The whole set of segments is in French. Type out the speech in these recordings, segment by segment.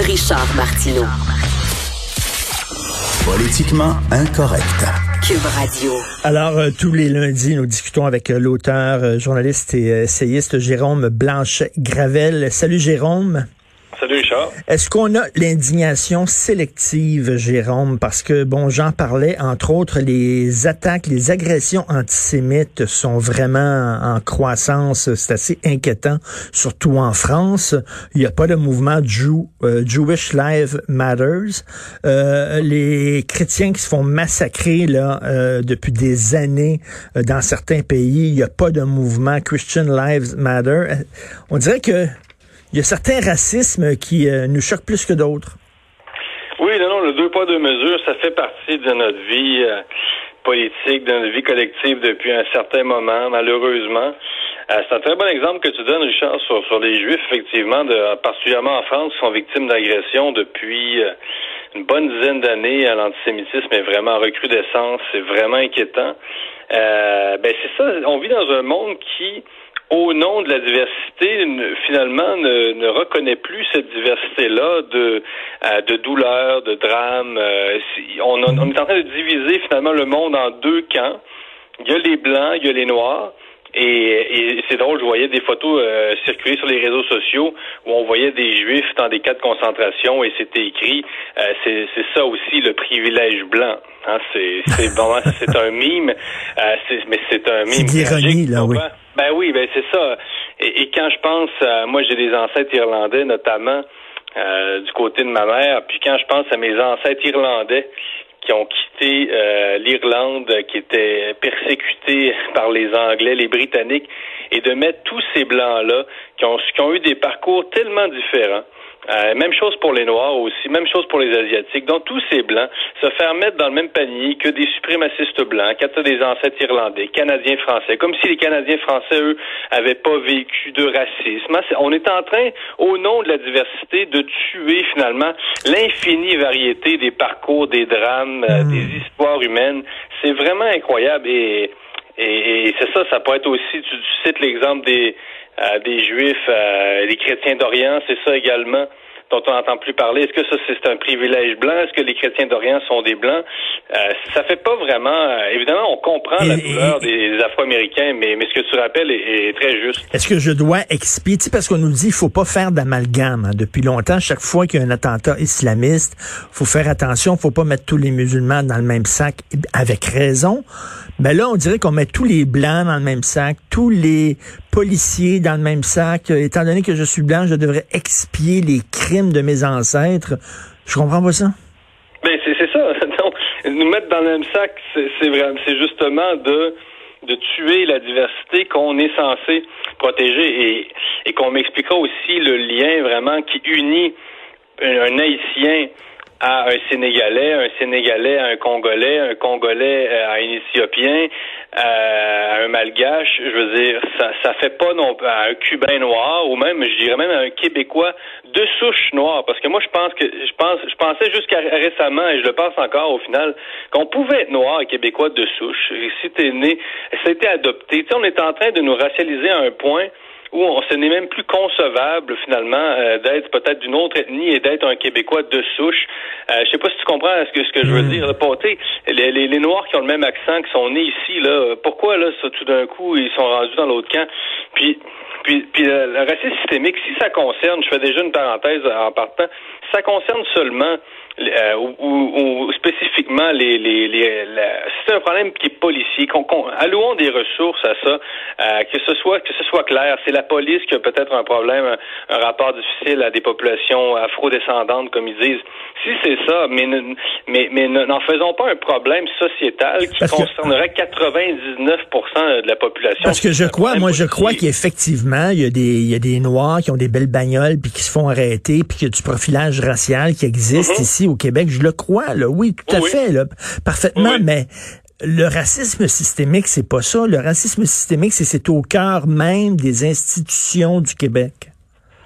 Richard Martineau. Politiquement incorrect. Cube Radio. Alors, euh, tous les lundis, nous discutons avec euh, l'auteur, euh, journaliste et essayiste Jérôme Blanchet-Gravel. Salut Jérôme. Salut Richard. Est-ce qu'on a l'indignation sélective, Jérôme? Parce que, bon, j'en parlais, entre autres, les attaques, les agressions antisémites sont vraiment en croissance. C'est assez inquiétant, surtout en France. Il n'y a pas de mouvement euh, Jewish Lives Matters. Euh, les chrétiens qui se font massacrer là euh, depuis des années dans certains pays, il n'y a pas de mouvement Christian Lives Matter. On dirait que il y a certains racismes qui euh, nous choquent plus que d'autres. Oui, non, non, le deux pas, deux mesures, ça fait partie de notre vie euh, politique, de notre vie collective depuis un certain moment, malheureusement. Euh, c'est un très bon exemple que tu donnes, Richard, sur, sur les Juifs, effectivement, de, particulièrement en France, qui sont victimes d'agressions depuis une bonne dizaine d'années. L'antisémitisme est vraiment en recrudescence, c'est vraiment inquiétant. ben c'est ça, on vit dans un monde qui au nom de la diversité, finalement, ne, reconnaît plus cette diversité-là de, euh, de douleurs, de drames. Euh, on, est en train de diviser finalement le monde en deux camps. Il y a les blancs, il y a les noirs. Et, c'est drôle, je voyais des photos euh, circuler sur les réseaux sociaux où on voyait des juifs dans des cas de concentration et c'était écrit euh, c'est, ça aussi le privilège blanc. Hein, c'est c'est bon, c'est un mime, euh, mais c'est un mime. C'est là, oui. Ben oui, ben c'est ça. Et, quand je pense, moi j'ai des ancêtres irlandais notamment du côté de ma mère, puis quand je pense à mes ancêtres irlandais qui ont quitté euh, l'Irlande, qui était persécutée par les Anglais, les Britanniques, et de mettre tous ces blancs-là qui ont, qui ont eu des parcours tellement différents euh, même chose pour les Noirs aussi, même chose pour les Asiatiques. Donc, tous ces Blancs se faire mettre dans le même panier que des suprémacistes blancs, quand tu des ancêtres irlandais, Canadiens, Français, comme si les Canadiens français, eux, avaient pas vécu de racisme. Hein, on est en train, au nom de la diversité, de tuer finalement l'infinie variété des parcours, des drames, euh, hmm. des histoires humaines. C'est vraiment incroyable et, et, c'est ça, ça peut être aussi, tu cites l'exemple des des Juifs, euh, les chrétiens d'Orient, c'est ça également dont on n'entend plus parler. Est-ce que ça, c'est un privilège blanc? Est-ce que les chrétiens d'Orient sont des blancs? Euh, ça fait pas vraiment... Euh, évidemment, on comprend la douleur des, Afro-Américains, mais, mais ce que tu rappelles est, très juste. Est-ce que je dois expliquer? Parce qu'on nous dit qu'il faut pas faire d'amalgame. Hein. Depuis longtemps, chaque fois qu'il y a un attentat islamiste, faut faire attention, faut pas mettre tous les musulmans dans le même sac, avec raison. Mais là, on dirait qu'on met tous les blancs dans le même sac, tous les policiers dans le même sac. Étant donné que je suis blanc, je devrais expier les crimes de mes ancêtres. Je comprends pas ça. Ben, c'est ça. nous mettre dans le même sac, c'est justement de de tuer la diversité qu'on est censé protéger et, et qu'on m'expliquera aussi le lien vraiment qui unit un haïtien à un Sénégalais, un Sénégalais à un Congolais, un Congolais euh, à un Éthiopien, euh, à un Malgache, je veux dire, ça, ça fait pas non à un Cubain noir ou même, je dirais même à un Québécois de souche noire, parce que moi je pense que je pense, je pensais jusqu'à récemment et je le pense encore au final qu'on pouvait être noir et québécois de souche. Si t'es né, ça a été adopté. Tu sais, on est en train de nous racialiser à un point où on, ce n'est même plus concevable finalement euh, d'être peut-être d'une autre ethnie et d'être un Québécois de souche. Euh, je sais pas si tu comprends ce que ce que je veux hmm. dire. Là, les, les, les, Noirs qui ont le même accent, qui sont nés ici, là, pourquoi là, ça, tout d'un coup, ils sont rendus dans l'autre camp? Puis puis, puis le, racisme systémique, si ça concerne, je fais déjà une parenthèse en partant, ça concerne seulement euh, ou, spécifiquement les, les, les c'est un problème qui est policier. Qu'on, allouons des ressources à ça, euh, que ce soit que ce soit clair. C'est la police qui a peut-être un problème, un, rapport difficile à des populations afro-descendantes, comme ils disent. Si c'est ça, mais mais mais n'en faisons pas un problème sociétal qui concernerait 99% de la population. Parce que je crois, moi, je crois qu'effectivement, il y a des il y a des noirs qui ont des belles bagnoles puis qui se font arrêter puis qu'il y a du profilage racial qui existe mm-hmm. ici au Québec, je le crois, là, oui, tout à fait, là, parfaitement, mais le racisme systémique, c'est pas ça. Le racisme systémique, c'est c'est au cœur même des institutions du Québec.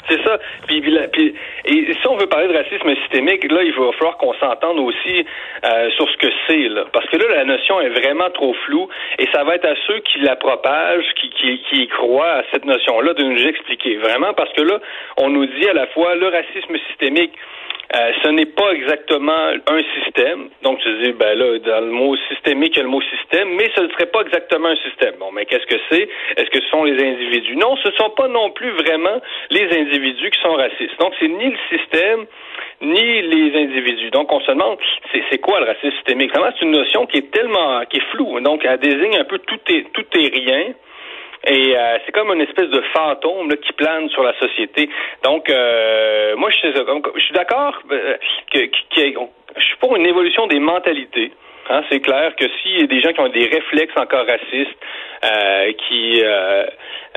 C'est ça. Puis, puis Et si on veut parler de racisme systémique, là, il va falloir qu'on s'entende aussi euh, sur ce que c'est, là. Parce que là, la notion est vraiment trop floue et ça va être à ceux qui la propagent, qui, qui, qui croient à cette notion-là, de nous expliquer. Vraiment, parce que là, on nous dit à la fois le racisme systémique, euh, ce n'est pas exactement un système. Donc, tu dis, ben là, dans le mot systémique, il y a le mot système, mais ce ne serait pas exactement un système. Bon, mais qu'est-ce que c'est? Est-ce que ce sont les individus? Non, ce ne sont pas non plus vraiment les individus qui sont racistes. Donc, c'est ni le système, ni les individus. Donc, on se demande, c'est quoi le racisme systémique? Vraiment, c'est une notion qui est tellement, qui est floue. Donc, elle désigne un peu tout et, tout rien. Et euh, c'est comme une espèce de fantôme qui plane sur la société. Donc, euh, moi, je, je suis d'accord euh, que, je suis pour une évolution des mentalités. Hein, c'est clair que s'il y a des gens qui ont des réflexes encore racistes, qui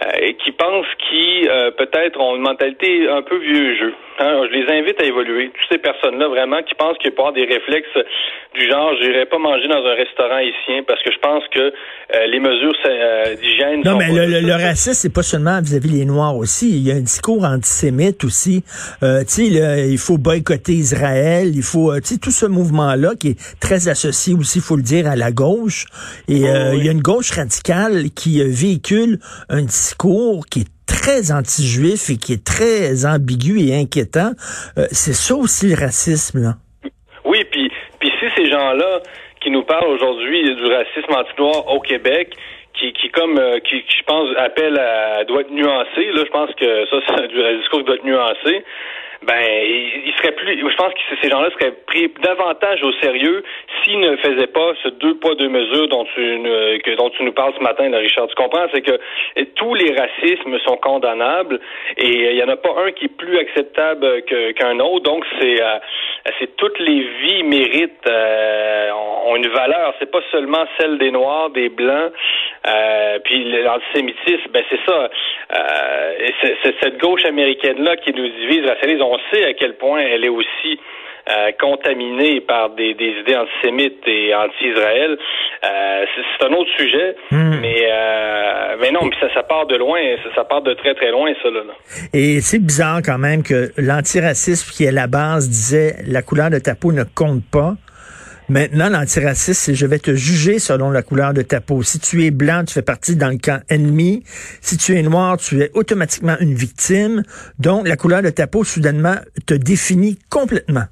euh, euh, qui pensent qui peut-être ont une mentalité un peu vieux jeu. Hein, je les invite à évoluer. Toutes ces personnes-là vraiment qui pensent qu'il peut avoir des réflexes du genre j'irai pas manger dans un restaurant haïtien parce que je pense que les mesures d'hygiène. Non, mais le, le, racisme c'est pas seulement vis-à-vis les noirs aussi. Il y a un discours antisémite aussi. tu sais, il faut boycotter Israël. Il faut, tu sais, tout ce mouvement-là qui est très associé aussi, faut le dire, à la gauche. Et il y a une gauche radicale qui véhicule un discours qui est très anti-juif et qui est très ambigu et inquiétant. Euh, c'est ça aussi le racisme, là. Oui, puis, puis si ces gens-là qui nous parlent aujourd'hui du racisme anti-noir au Québec, qui, qui comme euh, qui, je pense appelle à doit être nuancé là je pense que ça c'est un discours qui doit être nuancé ben, il serait plus. Je pense que ces gens-là seraient pris davantage au sérieux s'ils ne faisaient pas ce deux poids deux mesures dont tu dont nous parles ce matin, Richard. Tu comprends? C'est que tous les racismes sont condamnables et il y en a pas un qui est plus acceptable qu'un autre. Donc c'est euh, c'est toutes les vies méritent euh, ont une valeur. C'est pas seulement celle des noirs, des blancs. Euh, puis l'antisémitisme, ben c'est ça. c'est cette gauche américaine là qui nous divise, racialise on sait à quel point elle est aussi euh, contaminée par des, idées antisémites et anti-Israël. Euh, c'est un autre sujet, hmm. mais euh, mais non, mais ça, ça part de loin, ça, part de très très loin, ça là. Et c'est bizarre quand même que l'antiracisme qui est la base disait la couleur de ta peau ne compte pas. Maintenant, l'antiracisme, c'est je vais te juger selon la couleur de ta peau. Si tu es blanc, tu fais partie dans le camp ennemi. Si tu es noir, tu es automatiquement une victime. Donc, la couleur de ta peau, soudainement, te définit complètement.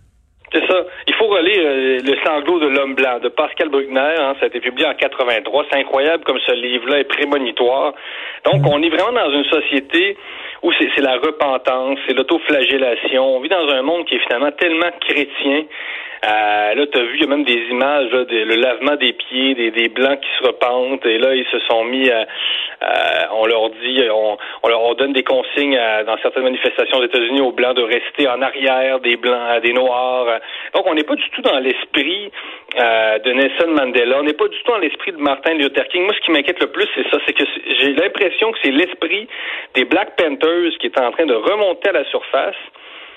C'est ça. Il faut relire euh, Le sanglot de l'homme blanc de Pascal Bruckner. Hein, ça a été publié en 83. C'est incroyable comme ce livre-là est prémonitoire. Donc, mm. on est vraiment dans une société où c'est la repentance, c'est l'autoflagellation. On vit dans un monde qui est finalement tellement chrétien euh, là, tu as vu, il y a même des images, là, le lavement des pieds, des, des blancs qui se repentent, et là, ils se sont mis à, on leur dit, on, on leur donne des consignes dans certaines manifestations aux États-Unis aux blancs de rester en arrière des blancs, des noirs. Donc, on n'est pas du tout dans l'esprit euh, de Nelson Mandela. On n'est pas du tout dans l'esprit de Martin Luther King. Moi, ce qui m'inquiète le plus, c'est ça, c'est que j'ai l'impression que c'est l'esprit des Black Panthers qui est en train de remonter à la surface.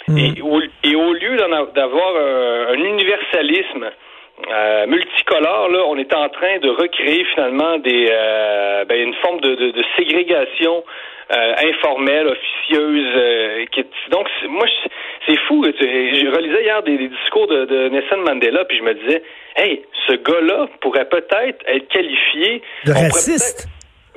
Mm. Et, au, et, au, lieu d'avoir un, universalisme euh, multicolore, là, on est en train de recréer finalement des, euh, ben, une forme de, de, de ségrégation euh, informelle, officieuse. Euh, donc, moi, c'est fou. Je relisais hier des, discours de, de, Nelson Mandela, puis je me disais, hey, ce gars-là pourrait peut-être être qualifié de raciste.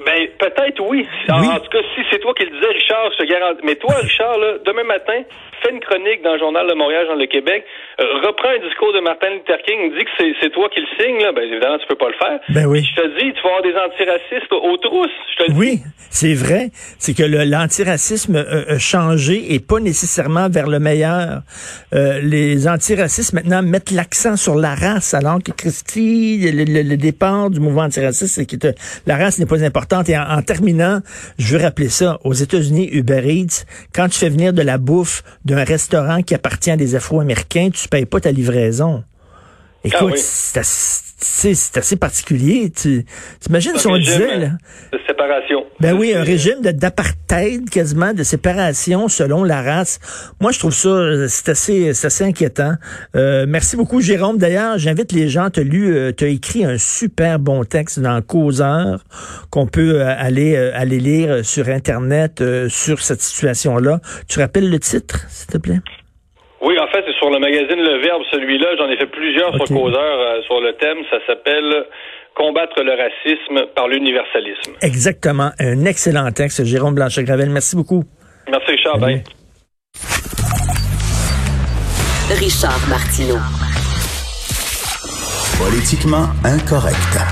Ben, peut-être oui. En, tout cas, si c'est toi qui le disais, Richard, je te garantis. Mais toi, Richard, là, demain matin, fais une chronique dans le Journal de Montréal, dans le Québec, euh, reprends un discours de Martin Luther King, dis que c'est toi qui le signe, là. Ben, évidemment, tu peux pas le faire. Ben oui. Je te dis, tu vas avoir des antiracistes aux trousses. Je te oui, c'est vrai. C'est que l'antiracisme a changé et pas nécessairement vers le meilleur. Euh, les antiracistes, maintenant, mettent l'accent sur la race, alors que Christy, le, départ du mouvement antiraciste, c'est que la race n'est pas importante et en, terminant, je veux rappeler ça. Aux États-Unis, Uber Eats, quand tu fais venir de la bouffe d'un restaurant qui appartient à des Afro-Américains, tu payes pas ta livraison. Écoute, ah c'est assez particulier. Tu imagines si on disait... Là, de séparation. Ben oui, un régime d'apartheid, quasiment, de séparation selon la race. Moi, je trouve ça, c'est assez, assez inquiétant. Euh, merci beaucoup, Jérôme. D'ailleurs, j'invite les gens, tu as lu, euh, tu as écrit un super bon texte dans Causeur qu'on peut euh, aller, aller lire sur Internet sur cette situation-là. Tu rappelles le titre, s'il te plaît? Fait, c'est sur le magazine Le Verbe, celui-là. J'en ai fait plusieurs sur Causeur sur le thème. Ça s'appelle Combattre le racisme par l'universalisme. Exactement. Un excellent texte, Jérôme Blanchet-Gravel. Merci beaucoup. Merci, Richard. Bye. Richard Martineau. Politiquement incorrect.